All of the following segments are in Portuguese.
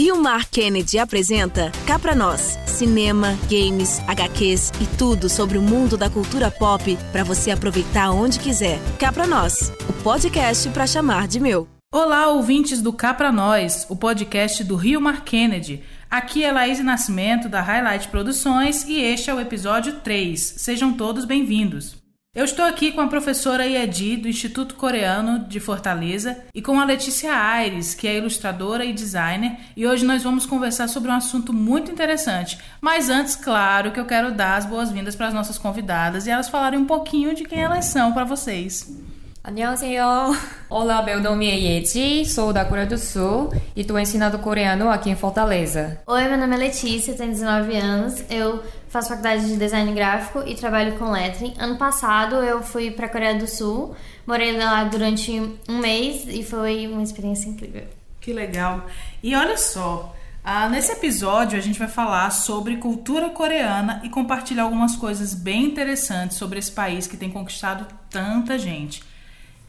E o Mar Kennedy apresenta Cá Pra Nós. Cinema, games, HQs e tudo sobre o mundo da cultura pop para você aproveitar onde quiser. Cá Pra Nós, o podcast para chamar de meu. Olá, ouvintes do Cá Pra Nós, o podcast do Rio Mar Kennedy. Aqui é Laís Nascimento, da Highlight Produções, e este é o episódio 3. Sejam todos bem-vindos. Eu estou aqui com a professora Iedi, do Instituto Coreano de Fortaleza, e com a Letícia Aires, que é ilustradora e designer, e hoje nós vamos conversar sobre um assunto muito interessante. Mas antes, claro, que eu quero dar as boas-vindas para as nossas convidadas e elas falarem um pouquinho de quem elas são para vocês. 안녕하세요. Olá, meu nome é Yeji, sou da Coreia do Sul e estou ensinando coreano aqui em Fortaleza. Oi, meu nome é Letícia, tenho 19 anos, eu faço faculdade de design gráfico e trabalho com lettering. Ano passado eu fui para a Coreia do Sul, morei lá durante um mês e foi uma experiência incrível. Que legal. E olha só, ah, nesse episódio a gente vai falar sobre cultura coreana e compartilhar algumas coisas bem interessantes sobre esse país que tem conquistado tanta gente.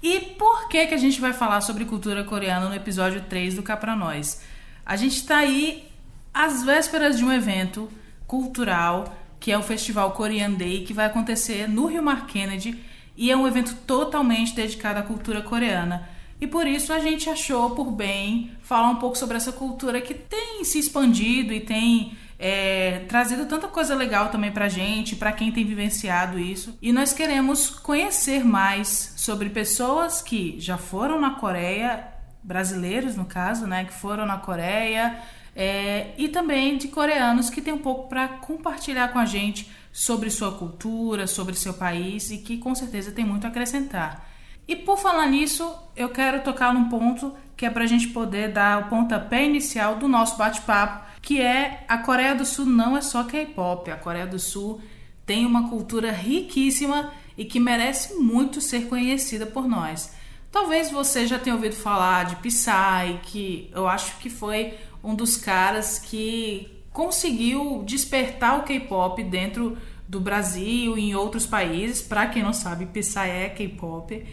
E por que, que a gente vai falar sobre cultura coreana no episódio 3 do Cá Pra Nós? A gente está aí às vésperas de um evento cultural que é o Festival Korean Day, que vai acontecer no Rio Mar Kennedy e é um evento totalmente dedicado à cultura coreana. E por isso a gente achou por bem falar um pouco sobre essa cultura que tem se expandido e tem é, trazido tanta coisa legal também pra gente, para quem tem vivenciado isso. E nós queremos conhecer mais sobre pessoas que já foram na Coreia, brasileiros no caso, né, que foram na Coreia, é, e também de coreanos que tem um pouco para compartilhar com a gente sobre sua cultura, sobre seu país e que com certeza tem muito a acrescentar. E por falar nisso, eu quero tocar num ponto que é para a gente poder dar o pontapé inicial do nosso bate-papo que é a Coreia do Sul não é só K-pop, a Coreia do Sul tem uma cultura riquíssima e que merece muito ser conhecida por nós. Talvez você já tenha ouvido falar de Psy, que eu acho que foi um dos caras que conseguiu despertar o K-pop dentro do Brasil e em outros países. Para quem não sabe, Psy é K-pop.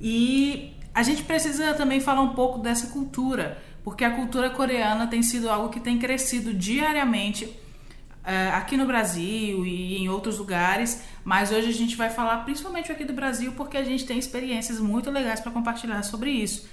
E a gente precisa também falar um pouco dessa cultura porque a cultura coreana tem sido algo que tem crescido diariamente uh, aqui no Brasil e em outros lugares, mas hoje a gente vai falar principalmente aqui do Brasil porque a gente tem experiências muito legais para compartilhar sobre isso.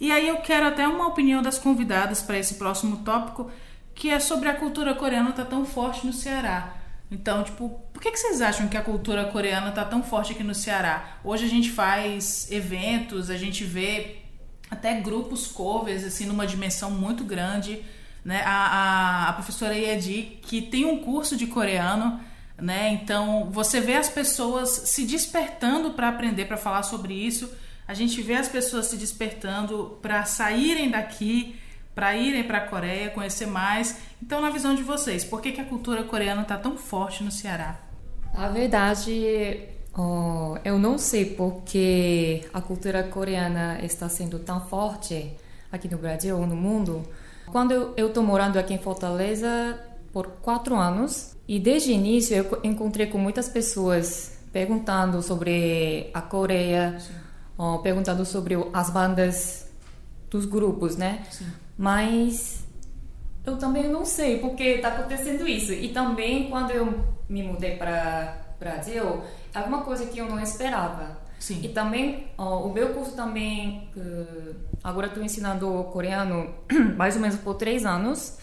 E aí eu quero até uma opinião das convidadas para esse próximo tópico, que é sobre a cultura coreana tá tão forte no Ceará. Então, tipo, por que, que vocês acham que a cultura coreana está tão forte aqui no Ceará? Hoje a gente faz eventos, a gente vê até grupos covers, assim, numa dimensão muito grande. Né? A, a, a professora Yedi, que tem um curso de coreano, né? Então, você vê as pessoas se despertando para aprender, para falar sobre isso. A gente vê as pessoas se despertando para saírem daqui, para irem para a Coreia, conhecer mais. Então, na visão de vocês, por que, que a cultura coreana está tão forte no Ceará? A verdade, Oh, eu não sei porque a cultura coreana está sendo tão forte aqui no Brasil ou no mundo. Quando eu estou morando aqui em Fortaleza por quatro anos e desde o início eu encontrei com muitas pessoas perguntando sobre a Coreia, oh, perguntando sobre as bandas dos grupos, né? Sim. Mas eu também não sei porque está acontecendo isso. E também quando eu me mudei para Brasil alguma coisa que eu não esperava. Sim. E também, ó, o meu curso também, uh, agora estou ensinando coreano mais ou menos por três anos.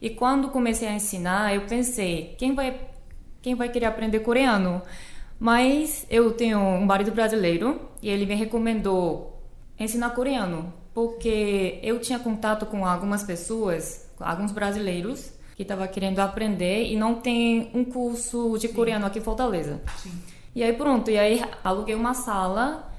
E quando comecei a ensinar, eu pensei, quem vai, quem vai querer aprender coreano? Mas eu tenho um marido brasileiro e ele me recomendou ensinar coreano, porque eu tinha contato com algumas pessoas, alguns brasileiros, que estavam querendo aprender e não tem um curso de Sim. coreano aqui em Fortaleza. Sim. E aí pronto, e aí aluguei uma sala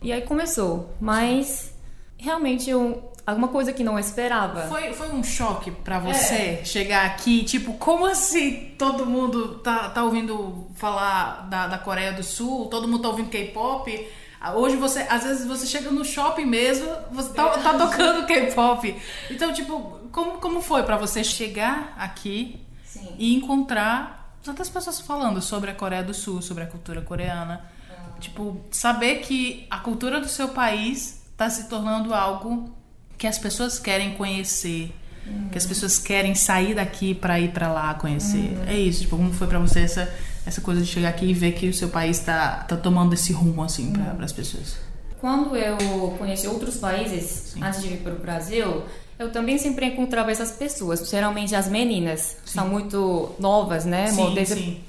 e aí começou. Mas realmente eu, alguma coisa que não esperava. Foi, foi um choque para você é. chegar aqui, tipo, como assim todo mundo tá, tá ouvindo falar da, da Coreia do Sul, todo mundo tá ouvindo K-pop? Hoje você, às vezes você chega no shopping mesmo, você tá, tá tocando K-pop. Então, tipo, como, como foi para você chegar aqui Sim. e encontrar tantas pessoas falando sobre a Coreia do Sul, sobre a cultura coreana. Uhum. Tipo, saber que a cultura do seu país está se tornando algo que as pessoas querem conhecer. Uhum. Que as pessoas querem sair daqui para ir para lá conhecer. Uhum. É isso, tipo, como foi para você essa, essa coisa de chegar aqui e ver que o seu país tá, tá tomando esse rumo, assim, para uhum. as pessoas? Quando eu conheci outros países, Sim. antes de vir para o Brasil, eu também sempre encontrava essas pessoas, geralmente as meninas, sim. são muito novas, né? Sim, Deze, sim.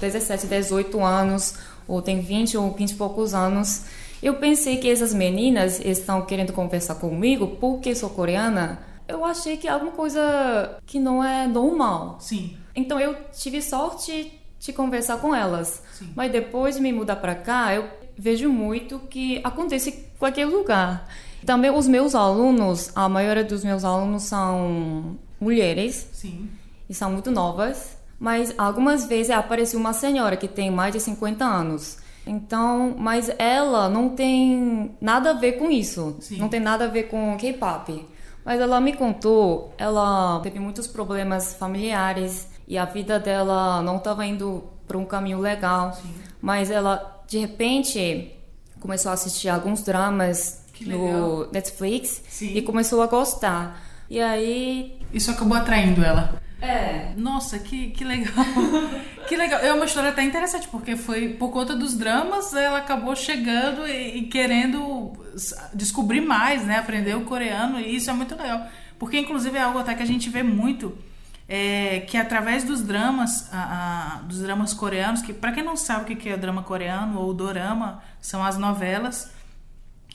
17, 18 anos, ou tem 20 ou 20 e poucos anos. Eu pensei que essas meninas estão querendo conversar comigo porque sou coreana. Eu achei que é alguma coisa que não é normal. Sim. Então eu tive sorte de conversar com elas. Sim. Mas depois de me mudar para cá, eu vejo muito que acontece em qualquer lugar. Também os meus alunos, a maioria dos meus alunos são mulheres. Sim. E são muito novas. Mas algumas vezes aparece uma senhora que tem mais de 50 anos. Então, mas ela não tem nada a ver com isso. Sim. Não tem nada a ver com K-pop. Mas ela me contou, ela teve muitos problemas familiares e a vida dela não estava indo para um caminho legal. Sim. Mas ela, de repente, começou a assistir alguns dramas no Netflix Sim. e começou a gostar. E aí. Isso acabou atraindo ela. É. Nossa, que, que legal. que legal. É uma história até interessante, porque foi por conta dos dramas, ela acabou chegando e, e querendo descobrir mais, né? Aprender o coreano, e isso é muito legal. Porque, inclusive, é algo até que a gente vê muito. É, que através dos dramas, a, a, dos dramas coreanos, que para quem não sabe o que é drama coreano ou dorama, são as novelas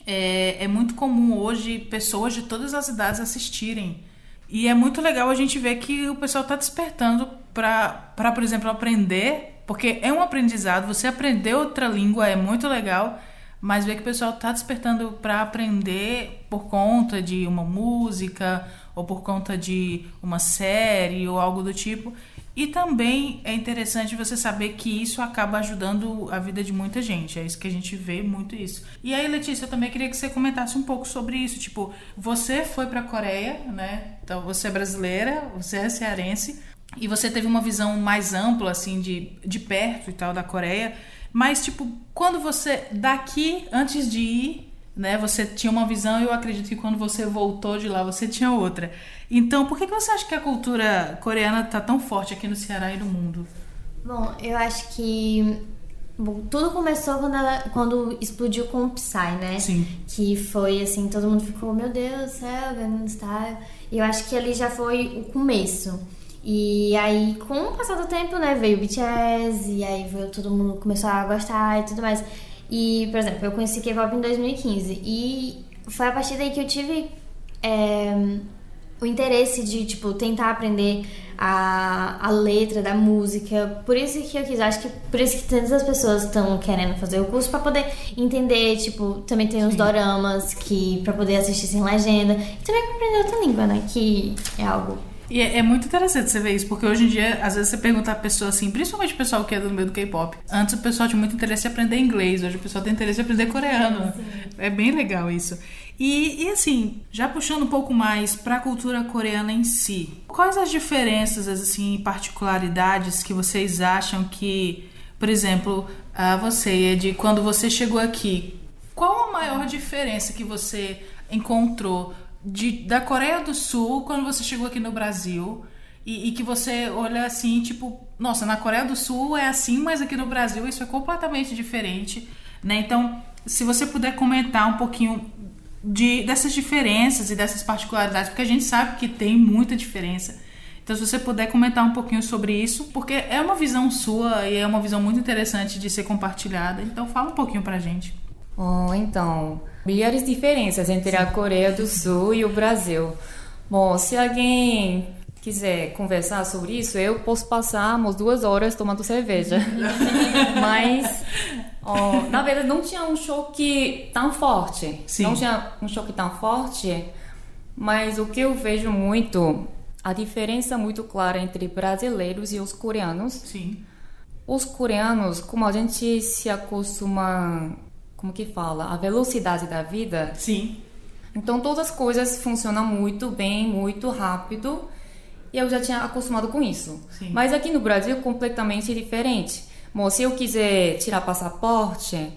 é, é muito comum hoje pessoas de todas as idades assistirem. E é muito legal a gente ver que o pessoal está despertando para, por exemplo, aprender, porque é um aprendizado. Você aprender outra língua é muito legal, mas ver que o pessoal está despertando para aprender por conta de uma música ou por conta de uma série ou algo do tipo. E também é interessante você saber que isso acaba ajudando a vida de muita gente. É isso que a gente vê muito isso. E aí, Letícia, eu também queria que você comentasse um pouco sobre isso. Tipo, você foi para a Coreia, né? Então, você é brasileira, você é cearense e você teve uma visão mais ampla assim de, de perto e tal da Coreia. Mas tipo, quando você daqui antes de ir né? Você tinha uma visão e eu acredito que quando você voltou de lá você tinha outra. Então, por que, que você acha que a cultura coreana está tão forte aqui no Ceará e no mundo? Bom, eu acho que bom, tudo começou quando, ela, quando explodiu com o Psy, né? Sim. Que foi assim, todo mundo ficou, meu Deus do céu, Gangnam Style. E eu acho que ali já foi o começo. E aí, com o passar do tempo, né, veio o BTS, e aí veio, todo mundo começou a gostar e tudo mais. E, por exemplo, eu conheci K-pop em 2015 e foi a partir daí que eu tive é, o interesse de, tipo, tentar aprender a, a letra da música. Por isso que eu quis, acho que por isso que tantas pessoas estão querendo fazer o curso para poder entender, tipo, também tem os doramas que para poder assistir sem legenda e também para aprender outra língua, né, que é algo e é, é, muito interessante você ver isso, porque hoje em dia, às vezes você pergunta a pessoa assim, principalmente o pessoal que é do meio do K-pop. Antes o pessoal tinha muito interesse em aprender inglês, hoje o pessoal tem interesse em aprender coreano. Sim. É bem legal isso. E, e assim, já puxando um pouco mais para a cultura coreana em si, quais as diferenças, assim, particularidades que vocês acham que, por exemplo, a você, de quando você chegou aqui, qual a maior diferença que você encontrou de, da Coreia do Sul quando você chegou aqui no Brasil e, e, que você olha assim, tipo, nossa, na Coreia do Sul é assim, mas aqui no Brasil isso é completamente diferente, né? Então, se você puder comentar um pouquinho de, dessas diferenças e dessas particularidades, porque a gente sabe que tem muita diferença. Então, se você puder comentar um pouquinho sobre isso, porque é uma visão sua e é uma visão muito interessante de ser compartilhada. Então, fala um pouquinho pra gente. Oh, então, milhares de diferenças entre Sim. a Coreia do Sul e o Brasil. Bom, se alguém quiser conversar sobre isso, eu posso passar umas duas horas tomando cerveja. Mas, oh, na verdade, não tinha um choque tão forte. Sim. Não tinha um choque tão forte. Mas o que eu vejo muito, a diferença muito clara entre brasileiros e os coreanos. Sim. Os coreanos, como a gente se acostuma como que fala, a velocidade da vida. Sim. Então todas as coisas funcionam muito bem, muito rápido. E eu já tinha acostumado com isso. Sim. Mas aqui no Brasil completamente diferente. Bom, se eu quiser tirar passaporte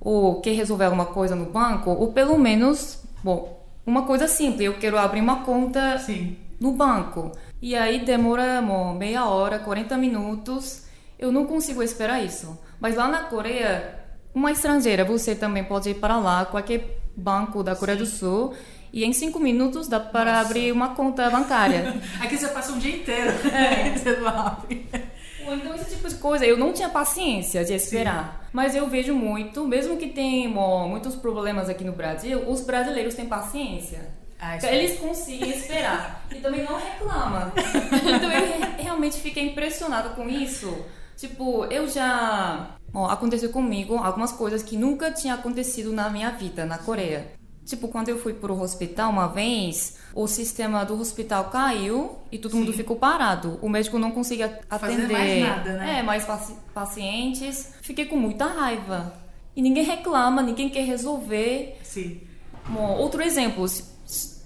ou quer resolver alguma coisa no banco, ou pelo menos, bom, uma coisa simples, eu quero abrir uma conta Sim. no banco. E aí demora amor, meia hora, 40 minutos. Eu não consigo esperar isso. Mas lá na Coreia, uma estrangeira, você também pode ir para lá, qualquer banco da Coreia Sim. do Sul. E em cinco minutos dá para Nossa. abrir uma conta bancária. Aqui você passa um dia inteiro. É. você não abre. Então, esse tipo de coisa, eu não tinha paciência de esperar. Sim. Mas eu vejo muito, mesmo que tem muitos problemas aqui no Brasil, os brasileiros têm paciência. Ah, Eles conseguem esperar. e também não reclamam. então eu realmente fiquei impressionada com isso. Tipo, eu já. Bom, aconteceu comigo algumas coisas que nunca tinha acontecido na minha vida na Coreia. Tipo, quando eu fui pro hospital uma vez, o sistema do hospital caiu e todo Sim. mundo ficou parado. O médico não conseguia atender Fazer mais, nada, né? é, mais paci pacientes. Fiquei com muita raiva. E ninguém reclama, ninguém quer resolver. Sim. Bom, outro exemplo,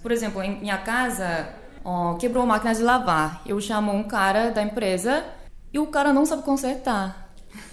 por exemplo, em minha casa, ó, quebrou a máquina de lavar. Eu chamo um cara da empresa e o cara não sabe consertar.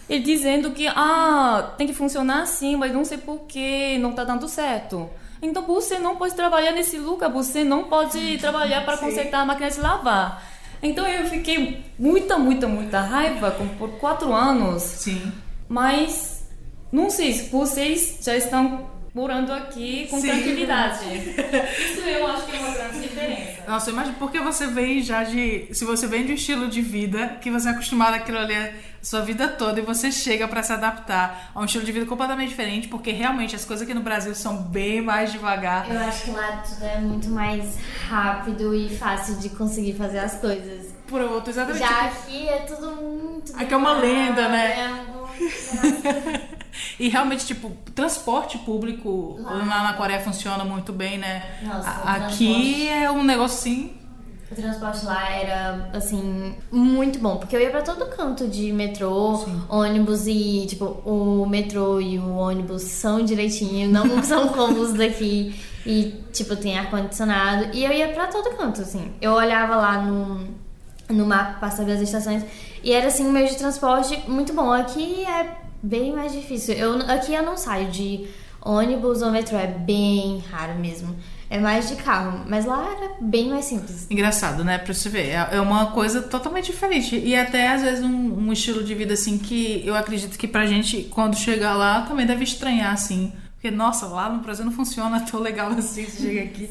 Ele dizendo que ah, tem que funcionar assim, mas não sei por que não tá dando certo. Então você não pode trabalhar nesse lugar, você não pode trabalhar para consertar a máquina de lavar. Então eu fiquei muita, muita, muita raiva por quatro anos. Sim. Mas não sei se vocês já estão morando aqui com Sim. tranquilidade. Isso eu acho que é uma grande diferença. Nossa, imagina porque você vem já de. Se você vem de um estilo de vida que você é acostumado àquilo ali a sua vida toda e você chega para se adaptar a um estilo de vida completamente diferente, porque realmente as coisas aqui no Brasil são bem mais devagar. Eu acho que lá tudo é muito mais rápido e fácil de conseguir fazer as coisas. Por outro, exatamente. Já aqui é tudo muito. Aqui é uma lenda, né? É um... E realmente, tipo, transporte público lá na Coreia funciona muito bem, né? Nossa, Aqui é um negócio assim. O transporte lá era, assim, muito bom, porque eu ia pra todo canto de metrô, Sim. ônibus e, tipo, o metrô e o ônibus são direitinho, não são como os daqui. E, tipo, tem ar-condicionado. E eu ia pra todo canto, assim. Eu olhava lá no, no mapa, passava as estações, e era, assim, um meio de transporte muito bom. Aqui é bem mais difícil. Eu, aqui eu não saio de ônibus ou metrô, é bem raro mesmo. É mais de carro, mas lá era bem mais simples. Engraçado, né? Pra você ver. É, é uma coisa totalmente diferente. E até às vezes um, um estilo de vida assim que eu acredito que pra gente, quando chegar lá, também deve estranhar, assim. Porque, nossa, lá no Brasil não funciona tão legal assim, você chega aqui,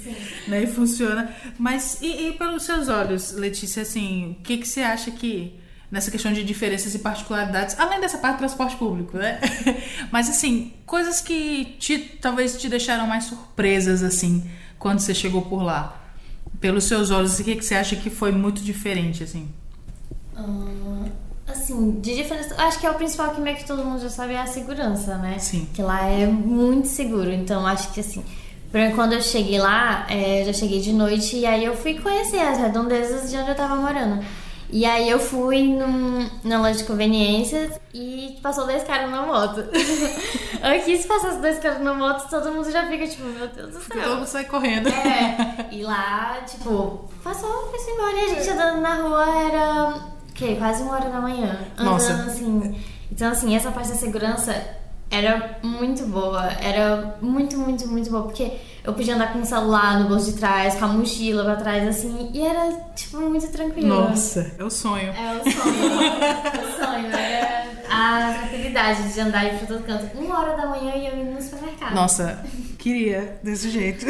né? E funciona. Mas, e, e pelos seus olhos, Letícia, assim, o que, que você acha que nessa questão de diferenças e particularidades, além dessa parte do transporte público, né? Mas assim, coisas que te, talvez te deixaram mais surpresas assim quando você chegou por lá. Pelos seus olhos, o que, que você acha que foi muito diferente assim? Uh, assim, de diferença, acho que é o principal que meio que todo mundo já sabe é a segurança, né? Sim. Que lá é muito seguro, então acho que assim, quando eu cheguei lá, é, eu já cheguei de noite e aí eu fui conhecer as redondezas de onde eu tava morando. E aí eu fui num, na loja de conveniências e passou dois caras na moto. Aqui, se passasse dois caras na moto, todo mundo já fica tipo, meu Deus do céu. Todo mundo sai correndo. É. E lá, tipo, passou, foi embora. E a gente andando na rua era, o quê? Quase uma hora da manhã. Andando Nossa. assim. Então, assim, essa parte da segurança era muito boa. Era muito, muito, muito boa. Porque eu podia andar com o celular no bolso de trás, com a mochila pra trás, assim. E era, tipo, muito tranquilo. Nossa, é o sonho. É o sonho. é o sonho. Era a tranquilidade de andar e ir pra todo canto. Uma hora da manhã eu ia ir no supermercado. Nossa, queria desse jeito.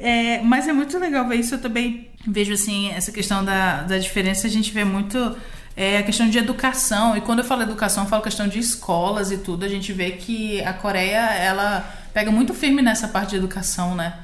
é, mas é muito legal ver isso. Eu também vejo, assim, essa questão da, da diferença. A gente vê muito é a questão de educação. E quando eu falo educação, eu falo questão de escolas e tudo. A gente vê que a Coreia, ela pega muito firme nessa parte de educação, né?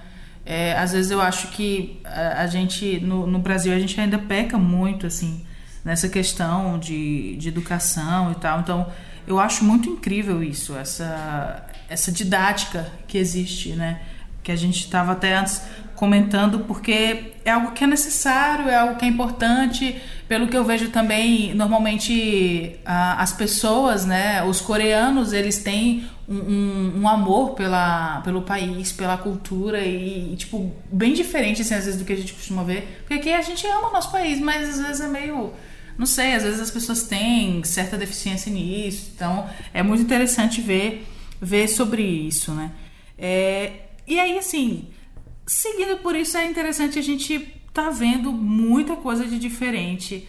É, às vezes eu acho que a, a gente, no, no, Brasil, a gente ainda peca muito, assim, nessa questão de, de educação e tal. Então, eu acho muito incrível isso, essa, essa didática que existe, né? Que a gente estava até antes comentando, porque é algo que é necessário, é algo que é importante. Pelo que eu vejo também, normalmente as pessoas, né, os coreanos, eles têm um, um, um, amor pela, pelo país, pela cultura e, tipo, bem diferente, assim, às vezes, do que a gente costuma ver. Porque aqui a gente ama o nosso país, mas às vezes é meio. Não sei, às vezes as pessoas têm certa deficiência nisso. Então, é muito interessante ver, ver sobre isso, né? É, e aí, assim, seguindo por isso, é interessante a gente tá vendo muita coisa de diferente.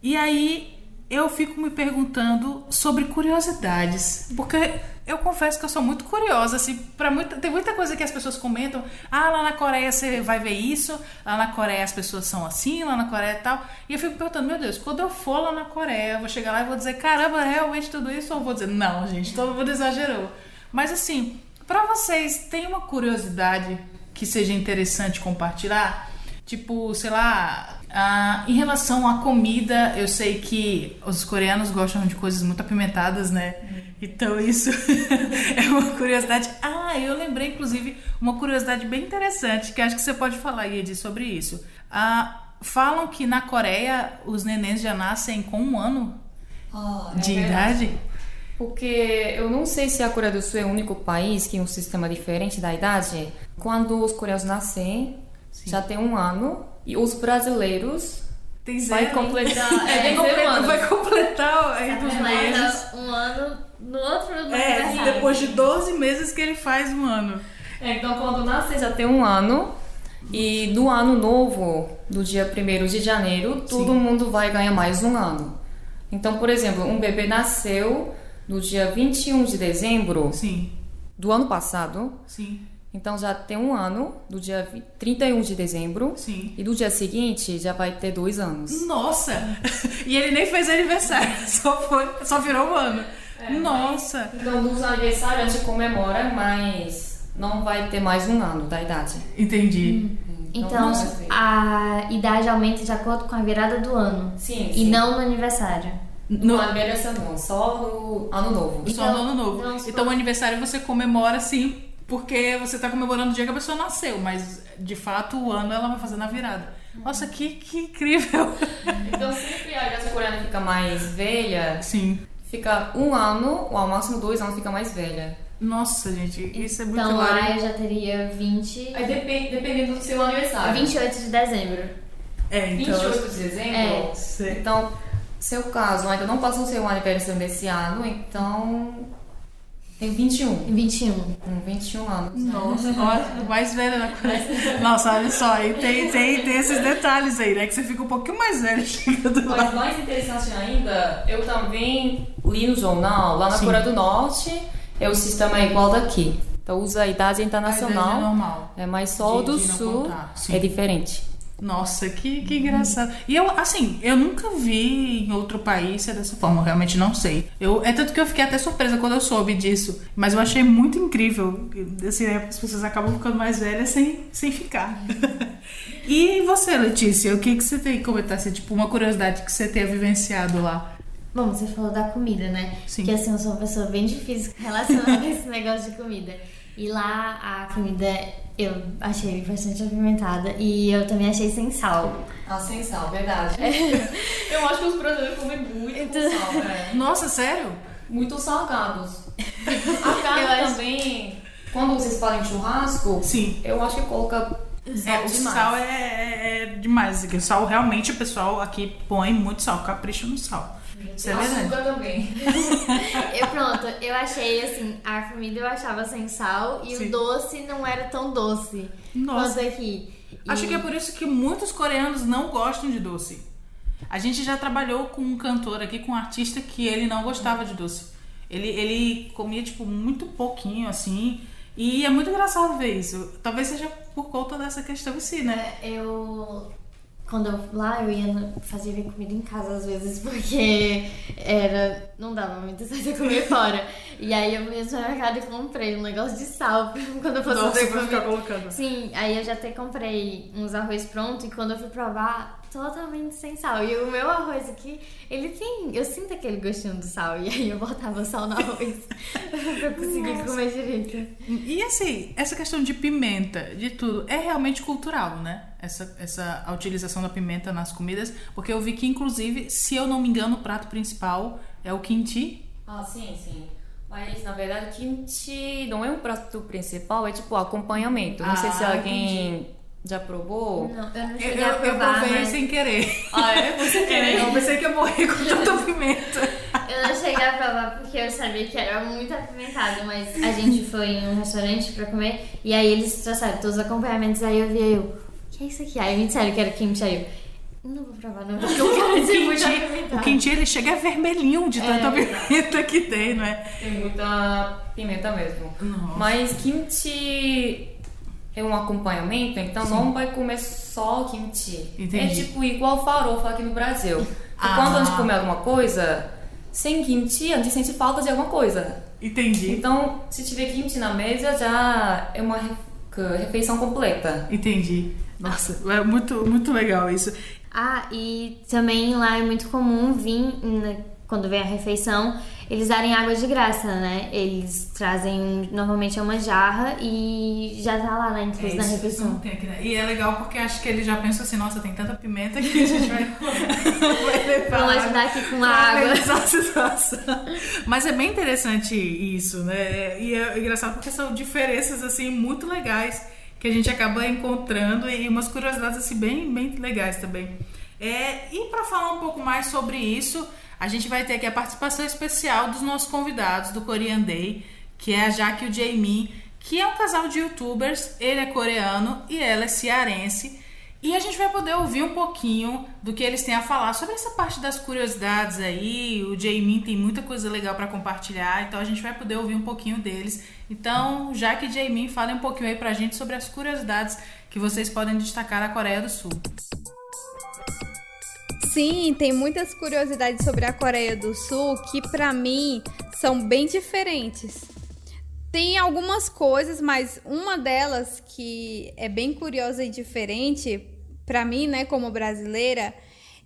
E aí eu fico me perguntando sobre curiosidades, porque eu confesso que eu sou muito curiosa, assim, para muita, tem muita coisa que as pessoas comentam, ah, lá na Coreia você vai ver isso, lá na Coreia as pessoas são assim, lá na Coreia tal. E eu fico perguntando, meu Deus, quando eu for lá na Coreia, eu vou chegar lá e vou dizer, caramba, realmente tudo isso ou vou dizer, não, gente, todo mundo exagerou. Mas assim, para vocês, tem uma curiosidade que seja interessante compartilhar? Tipo, sei lá, ah, em relação à comida, eu sei que os coreanos gostam de coisas muito apimentadas, né? Então isso é uma curiosidade. Ah, eu lembrei inclusive uma curiosidade bem interessante que acho que você pode falar, Yedi, sobre isso. Ah, falam que na Coreia os nenéns já nascem com um ano Ah, é de verdade. Porque eu não sei se a Coreia do Sul é o único país que tem um sistema diferente da idade. Quando os coreanos nascem, já tem um ano. E os brasileiros Tem vai zero. completar. É, é, vai, completar, anos. vai completar aí dos meses. Um ano no outro no É, aniversário. depois de 12 meses que ele faz um ano. É, então, quando nasce, já tem um ano. E no ano novo, do dia 1 de janeiro, todo mundo vai ganhar mais um ano. Então, por exemplo, um bebê nasceu no dia 21 de dezembro Sim, do ano passado. sim, Então, já tem um ano, do dia vi- 31 de dezembro. sim. E do dia seguinte, já vai ter dois anos. Nossa! E ele nem fez aniversário, só, foi, só virou um ano. Nossa! Então, nos aniversários a gente comemora, mas não vai ter mais um ano da idade. Entendi. Então, nossa, a idade aumenta de acordo com a virada do ano. Sim, E não no aniversário. No aniversário não, só no ano novo. Só no Então, ano novo. então, se Então, o aniversário você comemora sim, porque você tá comemorando o dia que a pessoa nasceu, mas de fato o ano ela vai fazer na virada. Nossa, que, que incrível! Então, sempre a idade coreana fica mais velha, Sim. fica um ano, ou ao máximo dois anos, fica mais velha. Nossa, gente, isso é muito Então lá eu já teria 20. Aí depende, dependendo do seu aniversário. 28 de dezembro. É, então. 28 de dezembro. É. Então, seu caso ainda não passou seu aniversário desse ano, então tem 21. 21. Hum, 21 anos. né? Nossa, mais velha na Coreia. Nossa, olha só, aí tem, tem, tem esses detalhes aí, né? Que você fica um pouquinho mais velho chegando lá. Mas mais interessante ainda, eu também li no jornal, lá na Sim. Coreia do Norte, é o sistema igual daqui. Então usa a idade internacional, A idade é normal. é, mas só o De- do de sul contar, sim. é diferente. Nossa, que, que engraçado. E eu, assim, eu nunca vi em outro país ser dessa forma, eu realmente não sei. Eu, é tanto que eu fiquei até surpresa quando eu soube disso. Mas eu achei muito incrível. Assim, né, as pessoas acabam ficando mais velhas sem, sem ficar. e você, Letícia, o que, que você tem que comentar? Assim, tipo, uma curiosidade que você tenha vivenciado lá. Bom, você falou da comida, né? Sim. Que assim, eu sou uma pessoa bem difícil relacionada a esse negócio de comida. E lá a comida eu achei bastante apimentada e eu também achei sem sal. Ah, sem sal, verdade. eu acho que os brasileiros comem muito com sal, né? Nossa, sério? Muito salgados. A carne Eu acho- também, quando vocês falam em churrasco, Sim. eu acho que coloca É, sal o demais. sal é, é- é demais. O sal, realmente, o pessoal aqui põe muito sal, capricha no sal. Isso é também. Eu pronto, eu achei assim, a comida eu achava sem sal e Sim. o doce não era tão doce Nossa. quanto aqui. E- Acho que é por isso que muitos coreanos não gostam de doce. A gente já trabalhou com um cantor aqui, com um artista que ele não gostava de doce. Ele, ele comia, tipo, muito pouquinho, assim. E é muito engraçado ver isso. Talvez seja por conta dessa questão em si, né? É, eu quando eu lá eu ia fazer minha comida em casa às vezes porque era não dava muito certo comer fora e aí eu fui no supermercado e comprei um negócio de sal quando eu fosse Nossa, fazer pra ficar colocando. Sim, aí eu já até comprei uns arroz pronto e quando eu fui provar, totalmente sem sal. E o meu arroz aqui, ele tem. Eu sinto aquele gostinho do sal. E aí eu botava sal no arroz pra conseguir comer direito. E assim, essa questão de pimenta, de tudo, é realmente cultural, né? Essa, essa a utilização da pimenta nas comidas. Porque eu vi que, inclusive, se eu não me engano, o prato principal é o kimchi. Ah, sim, sim. Mas na verdade, kimchi não é um prato principal, é tipo acompanhamento. Não sei se Ah, alguém já provou. Não, eu não Eu, cheguei eu, a eu provar, provei mas... sem querer. Ah, é? Você querer? Eu pensei que ia morrer com tanta pimenta. Eu não cheguei a provar porque eu sabia que era muito apimentado, mas a gente foi em um restaurante pra comer e aí eles trouxeram todos os acompanhamentos, aí eu vi eu, que é isso aqui? Aí me disseram que era kimchi. Aí eu, não vou provar não, porque eu quero dizer muito apimentado. o kimchi ele chega vermelhinho de tanta pimenta que tem, não é? Tem muita pimenta mesmo. Nossa. Mas kimchi é um acompanhamento, então não vai comer só kimchi. Entendi. É tipo igual farofa aqui no Brasil. Ah. Quando a gente come alguma coisa, sem kimchi, a gente sente falta de alguma coisa. Entendi. Então, se tiver kimchi na mesa, já é uma re- refeição completa. Entendi. Nossa, é muito, muito legal isso. Ah, e também lá é muito comum vir, quando vem a refeição, eles darem água de graça, né? Eles trazem, normalmente é uma jarra e já tá lá na incluso na É isso, refeição. né? E é legal porque acho que ele já pensa assim, nossa, tem tanta pimenta que a gente vai, vai levar Vamos ajudar aqui com a água. Mas é bem interessante isso, né? E é engraçado porque são diferenças assim muito legais que a gente acaba encontrando e umas curiosidades assim bem, bem legais também. É, e para falar um pouco mais sobre isso, a gente vai ter aqui a participação especial dos nossos convidados do Korean Day, que é a Jaque e o Jaemin, que é um casal de youtubers, ele é coreano e ela é cearense. E a gente vai poder ouvir um pouquinho do que eles têm a falar sobre essa parte das curiosidades aí. O Jaemin tem muita coisa legal para compartilhar, então a gente vai poder ouvir um pouquinho deles. Então, Jaque e Jaemin, falem um pouquinho aí pra gente sobre as curiosidades que vocês podem destacar da Coreia do Sul. Sim, tem muitas curiosidades sobre a Coreia do Sul que pra mim são bem diferentes. Tem algumas coisas, mas uma delas que é bem curiosa e diferente pra mim, né, como brasileira,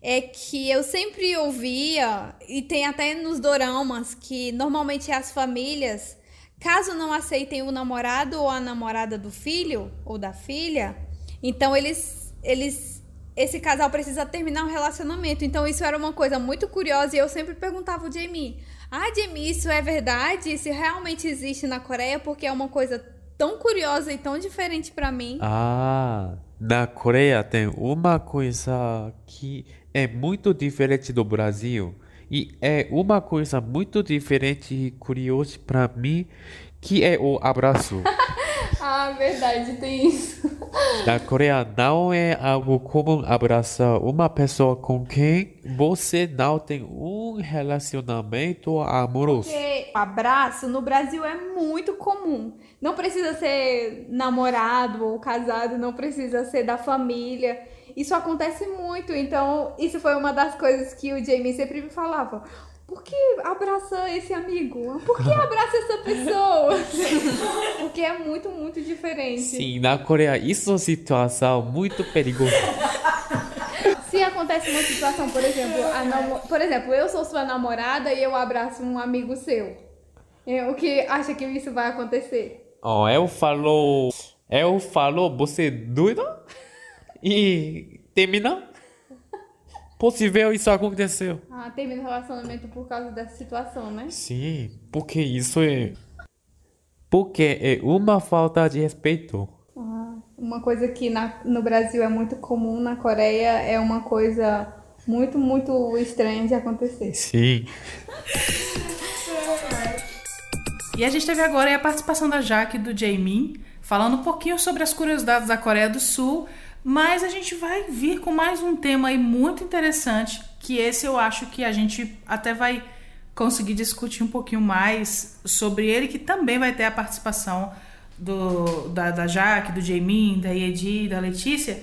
é que eu sempre ouvia e tem até nos doramas que normalmente as famílias, caso não aceitem o namorado ou a namorada do filho ou da filha, então eles eles esse casal precisa terminar um relacionamento. Então isso era uma coisa muito curiosa e eu sempre perguntava ao Jamie: "Ah, Jamie, isso é verdade? Isso realmente existe na Coreia?" Porque é uma coisa tão curiosa e tão diferente pra mim. Ah, na Coreia tem uma coisa que é muito diferente do Brasil. E é uma coisa muito diferente e curiosa para mim, que é o abraço. Ah, verdade, tem isso. Na Coreia não é algo comum abraçar uma pessoa com quem você não tem um relacionamento amoroso. Porque abraço no Brasil é muito comum. Não precisa ser namorado ou casado, não precisa ser da família. Isso acontece muito. Então, isso foi uma das coisas que o Jamie sempre me falava. Por que abraça esse amigo? Por que abraça essa pessoa? Porque é muito, muito diferente. Sim, na Coreia isso é uma situação muito perigosa. Se acontece uma situação, por exemplo, a namo- por exemplo, eu sou sua namorada e eu abraço um amigo seu. É, O que acha que isso vai acontecer? Oh, eu falo, eu falo, você doida? E termina? Possível isso aconteceu. Ah, termina o relacionamento por causa dessa situação, né? Sim, porque isso é. Porque é uma falta de respeito. Ah, uma coisa que na- no Brasil é muito comum, na Coreia é uma coisa muito, muito estranha de acontecer. Sim. E a gente teve agora a participação da Jaque e do Jaemin, falando um pouquinho sobre as curiosidades da Coreia do Sul, mas a gente vai vir com mais um tema aí muito interessante, que esse eu acho que a gente até vai conseguir discutir um pouquinho mais sobre ele, que também vai ter a participação do, da, da Jaque, do Jaemin, da Yedi, da Letícia,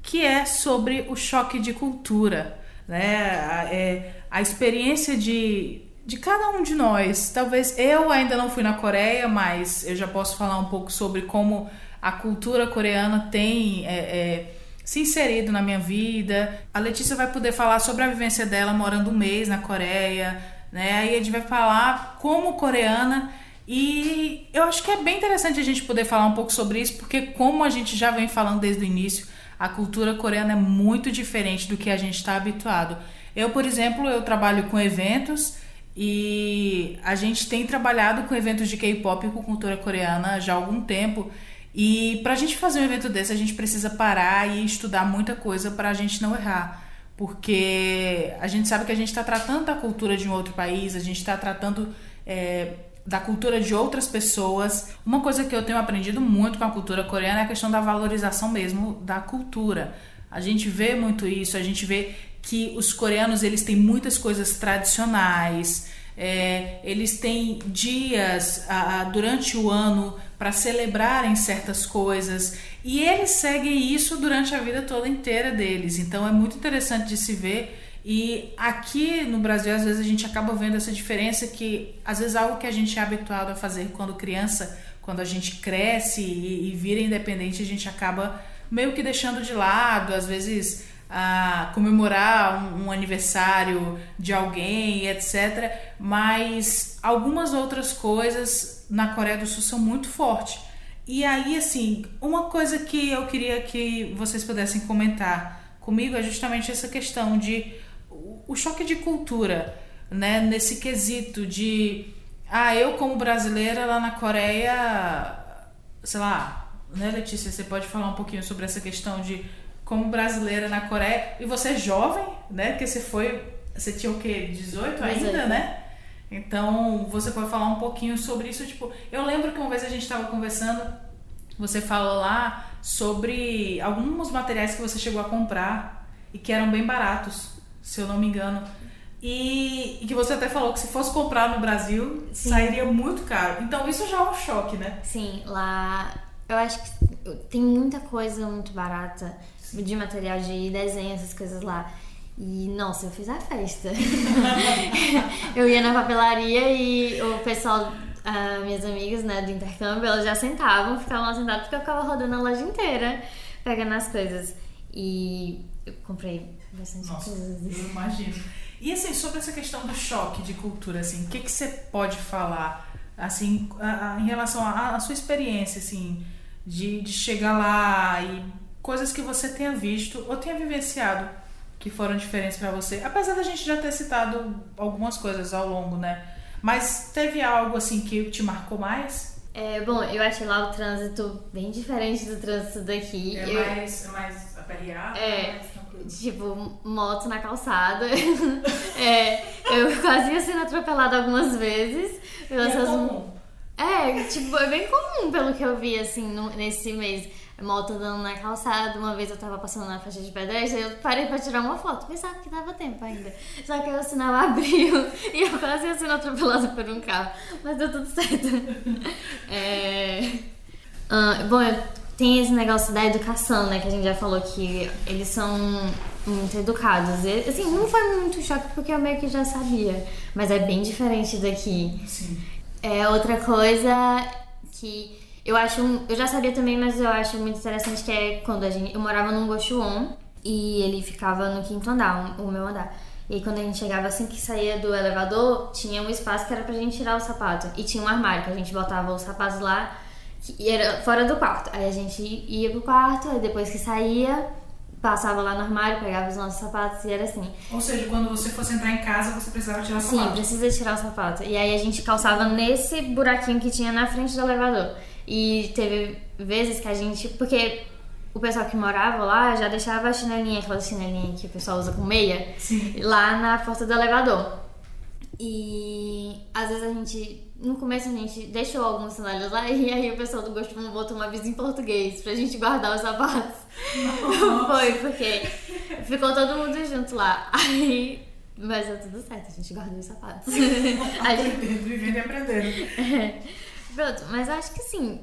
que é sobre o choque de cultura, né? A, é, a experiência de, de cada um de nós. Talvez eu ainda não fui na Coreia, mas eu já posso falar um pouco sobre como a cultura coreana tem é, é, se inserido na minha vida. A Letícia vai poder falar sobre a vivência dela morando um mês na Coreia, né? Aí a gente vai falar como coreana. E eu acho que é bem interessante a gente poder falar um pouco sobre isso, porque como a gente já vem falando desde o início, a cultura coreana é muito diferente do que a gente está habituado. Eu, por exemplo, eu trabalho com eventos e a gente tem trabalhado com eventos de K-pop e com cultura coreana já há algum tempo. E para a gente fazer um evento desse, a gente precisa parar e estudar muita coisa para a gente não errar. Porque a gente sabe que a gente está tratando da cultura de um outro país, a gente está tratando é, da cultura de outras pessoas. Uma coisa que eu tenho aprendido muito com a cultura coreana é a questão da valorização mesmo da cultura. A gente vê muito isso, a gente vê que os coreanos eles têm muitas coisas tradicionais, é, eles têm dias a, a, durante o ano para celebrarem certas coisas e eles seguem isso durante a vida toda inteira deles. Então é muito interessante de se ver. E aqui no Brasil, às vezes a gente acaba vendo essa diferença que, às vezes, algo que a gente é habituado a fazer quando criança, quando a gente cresce e, e vira independente, a gente acaba meio que deixando de lado, às vezes a comemorar um, um, aniversário de alguém, etc. Mas algumas outras coisas na Coreia do Sul são muito fortes. E aí, assim, uma coisa que eu queria que vocês pudessem comentar comigo é justamente essa questão de o choque de cultura, né? Nesse quesito de, ah, eu como brasileira lá na Coreia, sei lá, né, Letícia, você pode falar um pouquinho sobre essa questão de como brasileira na Coreia. E você é jovem, né? Porque você foi. Você tinha o quê? 18 ainda, 18. né? Então, você pode falar um pouquinho sobre isso. Tipo, eu lembro que uma vez a gente estava conversando, você falou lá sobre alguns materiais que você chegou a comprar e que eram bem baratos, se eu não me engano. E, e que você até falou que se fosse comprar no Brasil, Sim. sairia muito caro. Então, isso já é um choque, né? Sim, lá eu acho que tem muita coisa muito barata de material de desenho, essas coisas lá. E nossa, eu fiz a festa. eu ia na papelaria e o pessoal, uh, minhas amigas né, do intercâmbio, elas já sentavam, ficavam lá sentadas porque eu ficava rodando a loja inteira, pegando as coisas. E eu comprei bastante nossa, coisas. Eu imagino. E assim, sobre essa questão do choque de cultura, assim, o que, que você pode falar assim, a, a, em relação à sua experiência, assim, de, de chegar lá e coisas que você tenha visto ou tenha vivenciado que foram diferentes para você. Apesar da gente já ter citado algumas coisas ao longo, né? Mas teve algo assim que te marcou mais? É, bom, eu achei lá o trânsito bem diferente do trânsito daqui. É eu... mais, é mais aperreado? É, mais tipo, moto na calçada. é, eu quase ia sendo atropelada algumas vezes. Pelas é comum. É, tipo, é bem comum pelo que eu vi, assim, no, nesse mês moto andando na calçada. Uma vez eu tava passando na faixa de pedestre, eu parei pra tirar uma foto. Pensava que dava tempo ainda. Só que o sinal abriu e eu quase ia sendo atropelada por um carro. Mas deu tudo certo. É... Uh, bom, tem esse negócio da educação, né? Que a gente já falou que eles são muito educados. E, assim, não foi muito choque porque eu meio que já sabia. Mas é bem diferente daqui. Sim. É outra coisa que eu acho, eu já sabia também, mas eu acho muito interessante que é quando a gente, eu morava num Gochuon e ele ficava no quinto andar, o meu andar. E aí, quando a gente chegava assim que saía do elevador, tinha um espaço que era pra gente tirar o sapato. E tinha um armário que a gente botava os sapatos lá, e era fora do quarto. Aí a gente ia pro quarto, aí depois que saía, passava lá no armário, pegava os nossos sapatos e era assim. Ou seja, quando você fosse entrar em casa, você precisava tirar o sapato? Sim, precisa tirar o sapato. E aí a gente calçava nesse buraquinho que tinha na frente do elevador. E teve vezes que a gente. Porque o pessoal que morava lá já deixava a chinelinha, aquela chinelinha que o pessoal usa com meia, Sim. lá na porta do elevador. E às vezes a gente. No começo a gente deixou alguns sandálias lá e aí o pessoal do Gosto botou uma aviso em português pra gente guardar os sapatos. Foi, porque ficou todo mundo junto lá. Aí. Mas deu tudo certo, a gente guardou os sapatos. Aprendendo, vivendo e aprendendo. É. Pronto, mas acho que sim.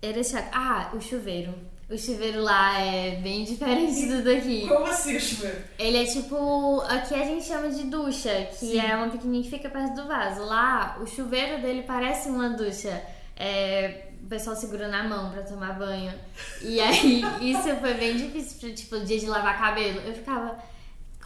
Era chato. Ah, o chuveiro. O chuveiro lá é bem diferente do daqui. Como assim o chuveiro? Ele é tipo. Aqui a gente chama de ducha, que Sim. é uma pequenininha que fica perto do vaso. Lá, o chuveiro dele parece uma ducha. É, o pessoal segura na mão pra tomar banho. E aí, isso foi bem difícil, tipo, dia de lavar cabelo. Eu ficava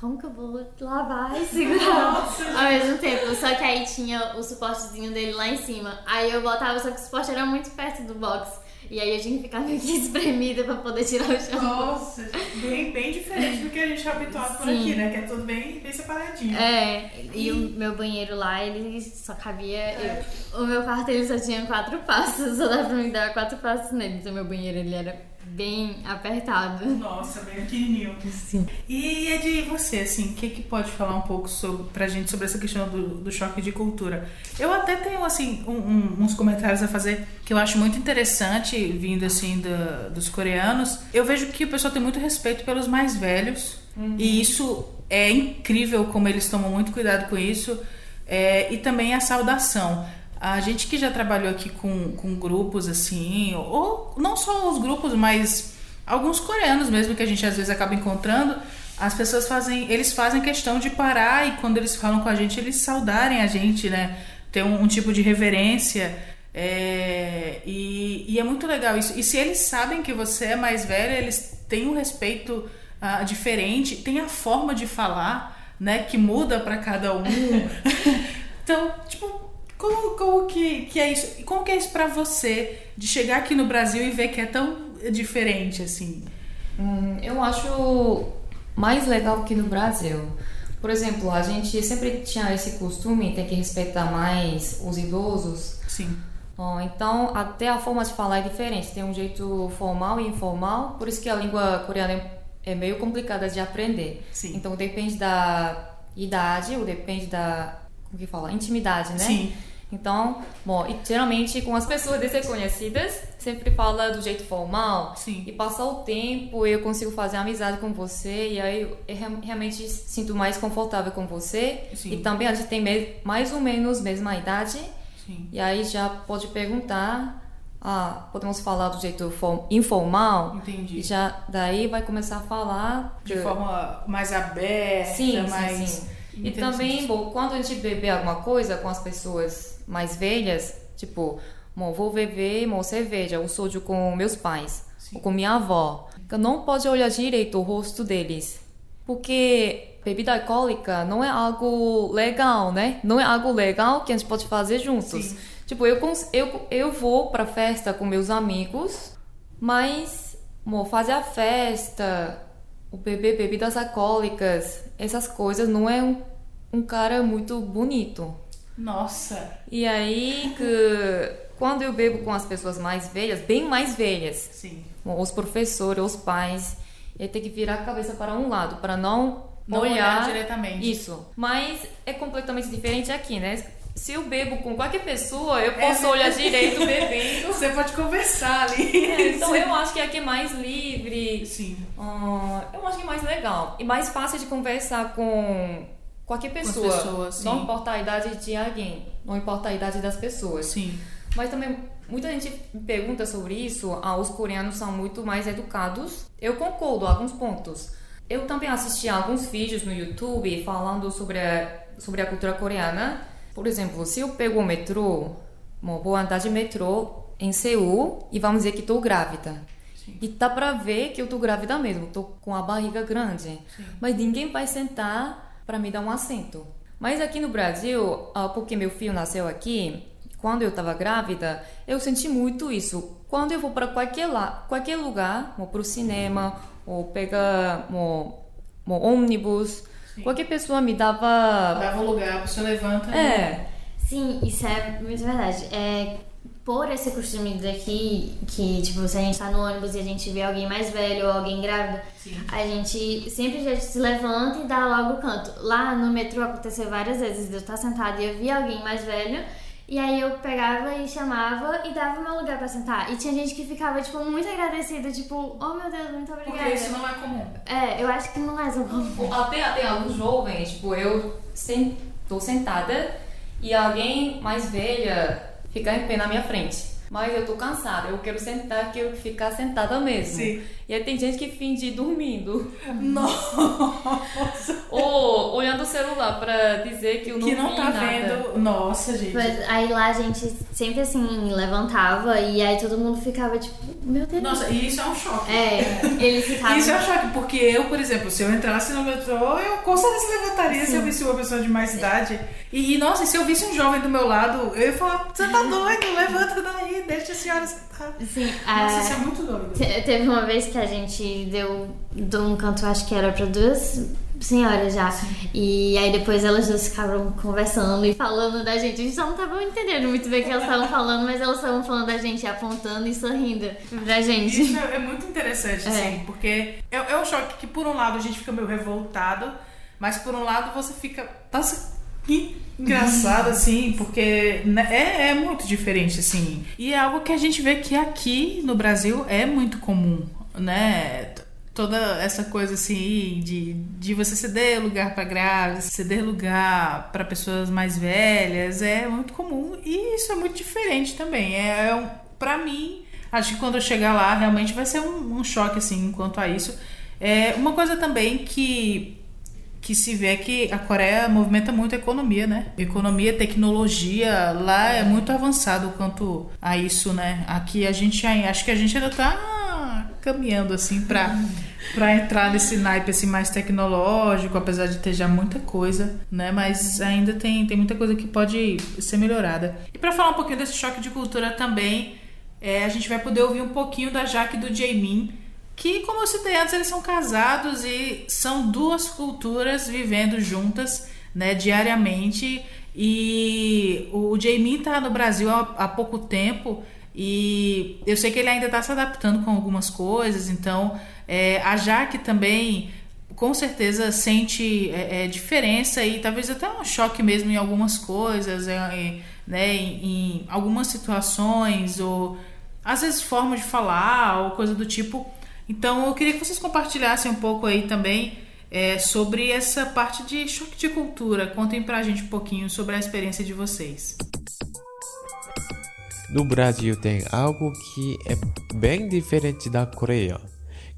como que eu vou lavar e segurar Nossa. ao mesmo tempo? Só que aí tinha o suportezinho dele lá em cima. Aí eu botava, só que o suporte era muito perto do box. E aí eu tinha que ficar meio que espremida pra poder tirar o chão. Nossa, bem, bem diferente do que a gente é habituado por aqui, né? Que é tudo bem, bem separadinho. É, e, e, o meu banheiro lá, ele só cabia. É. Eu, o meu quarto ele só tinha quatro passos, só dava pra me dar quatro passos nele. Então meu banheiro ele era bem apertado. Nossa, bem pequenininho. Sim. E é de você, assim, o que, que pode falar um pouco sobre, pra gente sobre essa questão do, do choque de cultura? Eu até tenho, assim, um- um- uns comentários a fazer que eu acho muito interessante, vindo, assim, da- dos coreanos. Eu vejo que o pessoal tem muito respeito pelos mais velhos, e isso é incrível como eles tomam muito cuidado com isso, é, e também a saudação. A gente que já trabalhou aqui com, com grupos assim, ou não só os grupos, mas alguns coreanos mesmo que a gente às vezes acaba encontrando, as pessoas fazem, eles fazem questão de parar e quando eles falam com a gente, eles saudarem a gente, né? Ter um, um tipo de reverência. é, e, e é muito legal isso. E se eles sabem que você é mais velho, eles têm um respeito ah, diferente, tem a forma de falar, né? Que muda para cada um. então, tipo, como, como que, que é isso? E como que é isso pra você de chegar aqui no Brasil e ver que é tão diferente assim? Hum, eu acho mais legal que no Brasil. Por exemplo, a gente sempre tinha esse costume, tem que respeitar mais os idosos. Sim. Ó, então, até a forma de falar é diferente. Tem um jeito formal e informal, por isso que a língua coreana é é meio complicada de aprender. Sim. Então, depende da idade ou depende da. Como que fala? Intimidade, né? Sim. Então, bom, e geralmente com as pessoas desconhecidas, sempre fala do jeito formal. Sim. E passar o tempo, eu consigo fazer amizade com você, e aí eu re- realmente sinto mais confortável com você. Sim. E também a gente tem mais ou menos mesma idade. Sim. E aí já pode perguntar, ah, podemos falar do jeito for- informal? Entendi. E já daí vai começar a falar De que- forma mais aberta, Sim, mais. sim, sim. E também, bom, quando a gente beber alguma coisa com as pessoas mais velhas, tipo, bom, vou beber uma cerveja, ou soju com meus pais, Sim. ou com minha avó. Eu não pode olhar direito o rosto deles. Porque bebida alcoólica não é algo legal, né? Não é algo legal que a gente pode fazer juntos. Sim. Tipo, eu, eu, eu vou pra festa com meus amigos, mas, amor, fazer a festa, o beber bebidas alcoólicas, essas coisas não é um, um cara muito bonito. Nossa. E aí que quando eu bebo com as pessoas mais velhas, bem mais velhas, Sim. os professores, os pais, eu tenho que virar a cabeça para um lado, para não, Não olhar diretamente. Isso. Mas é completamente diferente aqui, né? Se eu bebo com qualquer pessoa, eu É posso olhar verdade. direito bebendo. Você pode conversar ali. É, então eu acho que aqui é mais livre. Sim. Ah, eu acho que é mais legal. E mais fácil de conversar com qualquer pessoa. pessoas, sim. não importa a idade de alguém. Não importa a idade das pessoas. Sim. Mas também muita gente pergunta sobre isso. Ah, os coreanos são muito mais educados. Eu concordo alguns pontos. Eu também assisti a alguns vídeos no YouTube falando sobre a, sobre a cultura coreana. Por exemplo, se eu pego o metrô, bom, vou andar de metrô em Seul e vamos dizer que estou grávida. E dá pra ver que eu tô grávida mesmo, tô com a barriga grande. Mas ninguém vai sentar para me dar um assento. Mas aqui no Brasil, ah, porque meu filho nasceu aqui, quando eu estava grávida, eu senti muito isso. Quando eu vou para qualquer, la- qualquer lugar, para o cinema, ou pegar um, um ônibus, qualquer pessoa me dava. Dava um lugar, você levanta. É, Sim, isso é muito verdade. É, por esse costume daqui, que, tipo, se a gente tá no ônibus e a gente vê alguém mais velho ou alguém grávida, Sim. a gente sempre já se levanta e dá logo o canto. Lá no metrô aconteceu várias vezes de eu estar sentada e eu via alguém mais velho, e aí eu pegava e chamava e dava meu lugar pra sentar. E tinha gente que ficava, tipo, muito agradecida, tipo, oh meu Deus, muito obrigada. Porque isso não é comum. É, eu acho que não é tão comum. Até, até alguns jovens, tipo, eu sen, tô sentada e alguém mais velha fica em pé na minha frente. Mas eu tô cansada, eu quero sentar, quero ficar sentada mesmo. Sim. E aí tem gente que finge dormindo. Nossa. Ou olhando o celular pra dizer que eu não Que não vi tá nada. vendo. Nossa, gente. Mas aí lá a gente sempre assim levantava e aí todo mundo ficava tipo, meu Deus. Nossa, e isso é um choque. É, eles ficavam. Isso é um choque, porque eu, por exemplo, se eu entrasse no metrô, eu com certeza levantaria se eu visse uma pessoa de mais idade. E, e, nossa, e se eu visse um jovem do meu lado, eu ia falar, você tá doido, levanta daí, deixa a senhora sentar. Sim, Nossa, a- isso é muito doido. te- teve uma vez que a gente deu de um canto, acho que era pra duas senhora já. E aí depois elas duas ficaram conversando e falando da gente. A gente só não tava entendendo muito bem o que elas estavam falando, mas elas estavam falando da gente, apontando e sorrindo pra gente. Isso é, é muito interessante, É. assim, porque é, é um choque que, por um lado, a gente fica meio revoltado, mas por um lado você fica. Nossa, que engraçado, assim, porque né, é, é muito diferente, assim. E é algo que a gente vê que aqui no Brasil é muito comum, né? Toda essa coisa assim de, de você ceder lugar para grávidas, ceder lugar para pessoas mais velhas, é muito comum e isso é muito diferente também. É, é um, para mim, Acho que quando eu chegar lá, realmente vai ser um, um choque, assim, quanto a isso. É, uma coisa também que, que se vê é que a Coreia movimenta muito a economia, né? Economia, tecnologia, lá é muito avançado quanto a isso, né? Aqui a gente, acho que a gente ainda tá caminhando, assim, pra, pra entrar nesse naipe, assim, mais tecnológico, apesar de ter já muita coisa, né? Mas ainda tem, tem muita coisa que pode ser melhorada. E pra falar um pouquinho desse choque de cultura também, é, a gente vai poder ouvir um pouquinho da Jaque e do Jaemin, que, como eu citei antes, eles são casados e são duas culturas vivendo juntas, né, diariamente. E o Jaemin tá no Brasil há, há pouco tempo e eu sei que ele ainda está se adaptando com algumas coisas, então é, a Jaque também com certeza sente é, é, diferença e talvez até um choque mesmo em algumas coisas, é, é, né, em, em algumas situações ou às vezes forma de falar ou coisa do tipo. Então eu queria que vocês compartilhassem um pouco aí também é, sobre essa parte de choque de cultura. Contem pra gente um pouquinho sobre a experiência de vocês. No Brasil tem algo que é bem diferente da Coreia,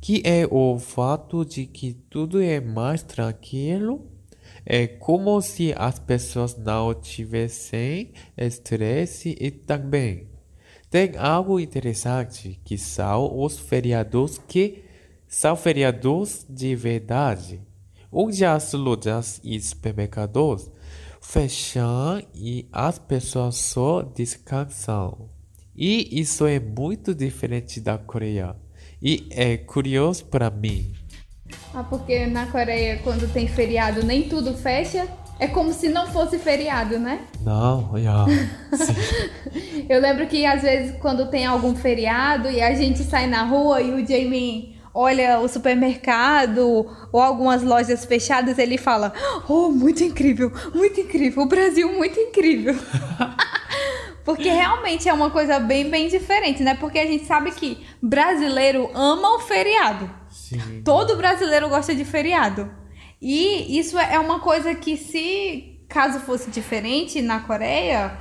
que é o fato de que tudo é mais tranquilo. É como se as pessoas não tivessem estresse e também tem algo interessante que são os feriados que são feriados de verdade, onde as lojas e supermercados fecham e as pessoas só descansam. E isso é muito diferente da Coreia. E é curioso para mim. Ah, porque na Coreia, quando tem feriado, nem tudo fecha. É como se não fosse feriado, né? Não. Sim. Eu lembro que às vezes quando tem algum feriado e a gente sai na rua e o Jamie olha o supermercado ou algumas lojas fechadas, ele fala: "Oh, muito incrível, muito incrível, o Brasil muito incrível". Porque realmente é uma coisa bem bem diferente, né? Porque a gente sabe que brasileiro ama o feriado. Sim. Todo brasileiro gosta de feriado. E isso é uma coisa que, se caso fosse diferente na Coreia,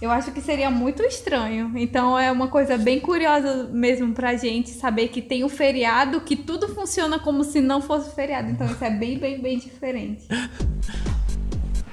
eu acho que seria muito estranho. Então é uma coisa bem curiosa mesmo pra gente saber que tem um feriado, que tudo funciona como se não fosse feriado. Então isso é bem, bem, bem diferente.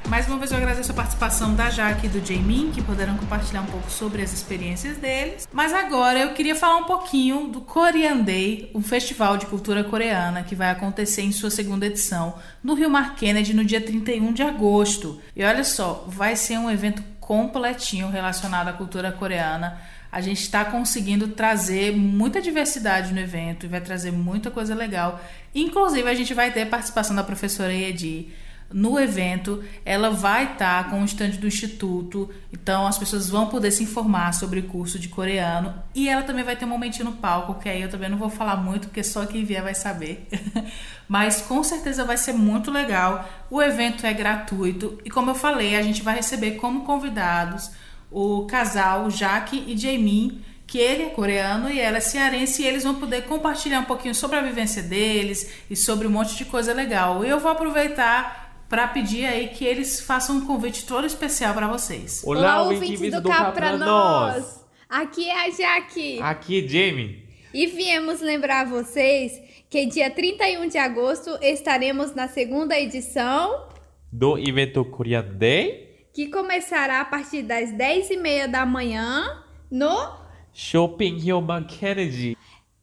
Mais uma vez eu agradeço a participação da Jaque e do Jaemin, que poderão compartilhar um pouco sobre as experiências deles. Mas agora eu queria falar um pouquinho do Korean Day, um festival de cultura coreana que vai acontecer em sua segunda edição no Rio Mar Kennedy no dia 31 de agosto. E olha só, vai ser um evento completinho relacionado à cultura coreana. A gente está conseguindo trazer muita diversidade no evento e vai trazer muita coisa legal. Inclusive, a gente vai ter participação da professora Edi no evento. Ela vai estar com o stand do Instituto, então as pessoas vão poder se informar sobre o curso de coreano. E ela também vai ter um momentinho no palco, que aí eu também não vou falar muito, porque só quem vier vai saber. Mas com certeza vai ser muito legal. O evento é gratuito e, como eu falei, a gente vai receber como convidados o casal Jaque e Jaemin, que ele é coreano e ela é cearense, e eles vão poder compartilhar um pouquinho sobre a vivência deles e sobre um monte de coisa legal. Eu vou aproveitar para pedir aí que eles façam um convite todo especial para vocês. Olá, ouvintes do Cá Pra Nós! Aqui é a Jaque. Aqui, Jamie. E viemos lembrar vocês que dia 31 de agosto estaremos na segunda edição, Do evento Korean Day, que começará a partir das 10h30 da manhã no Shopping Human Kennedy.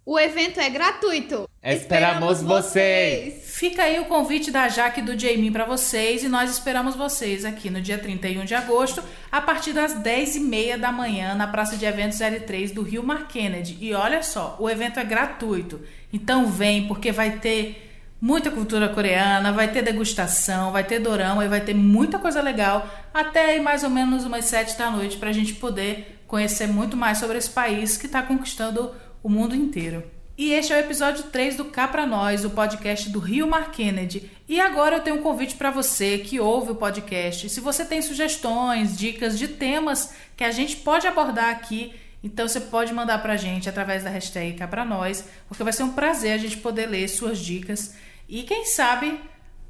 O evento é gratuito. Esperamos vocês. Fica aí o convite da Jaque e do Jamie para vocês e nós esperamos vocês aqui no dia 31 de agosto, a partir das 10h30 da manhã, na Praça de Eventos L3 do Rio Mar Kennedy. E olha só, o evento é gratuito, então vem porque vai ter muita cultura coreana, vai ter degustação, vai ter dorama e vai ter muita coisa legal até aí mais ou menos umas sete da noite para a gente poder conhecer muito mais sobre esse país que está conquistando o mundo inteiro. E este é o episódio 3 do Cá Pra Nós, o podcast do Rio Mar Kennedy. E agora eu tenho um convite para você que ouve o podcast. Se você tem sugestões, dicas de temas que a gente pode abordar aqui, então você pode mandar pra gente através da hashtag Cá Pra Nós, porque vai ser um prazer a gente poder ler suas dicas. E quem sabe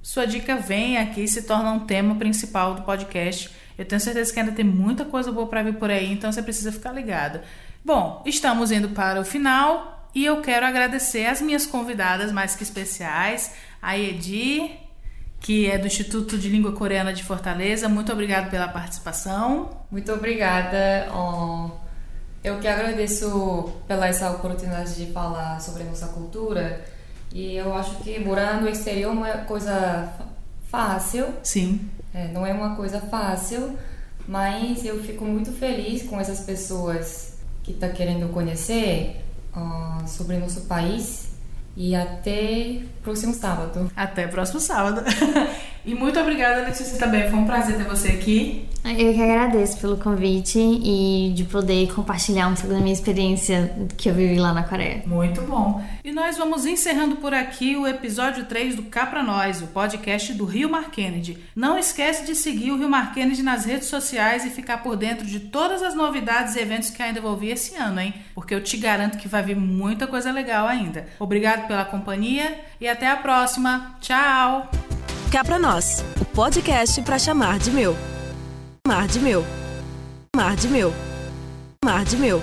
sua dica vem aqui e se torna um tema principal do podcast. Eu tenho certeza que ainda tem muita coisa boa para vir por aí, então você precisa ficar ligado. Bom, estamos indo para o final e eu quero agradecer as minhas convidadas mais que especiais, a Edi, que é do Instituto de Língua Coreana de Fortaleza. Muito obrigado pela participação. Muito obrigada. Eu que agradeço pela essa oportunidade de falar sobre a nossa cultura. E eu acho que morar no exterior não é coisa fácil. Sim. É, não é uma coisa fácil, mas eu fico muito feliz com essas pessoas que estão tá querendo conhecer uh, sobre nosso país e até próximo sábado. Até próximo sábado. e muito obrigada, Letícia, também. Foi um prazer ter você aqui. Eu que agradeço pelo convite e de poder compartilhar um pouco da minha experiência que eu vivi lá na Coreia. Muito bom. E nós vamos encerrando por aqui o episódio 3 do Cá Pra Nós, o podcast do Rio Mar Kennedy. Não esquece de seguir o Rio Mar Kennedy nas redes sociais e ficar por dentro de todas as novidades e eventos que ainda vou vir esse ano, hein? Porque eu te garanto que vai vir muita coisa legal ainda. Obrigado pela companhia e até a próxima. Tchau! Cá Pra Nós, o podcast para chamar de meu. Mar de meu. Mar de meu. Mar de meu.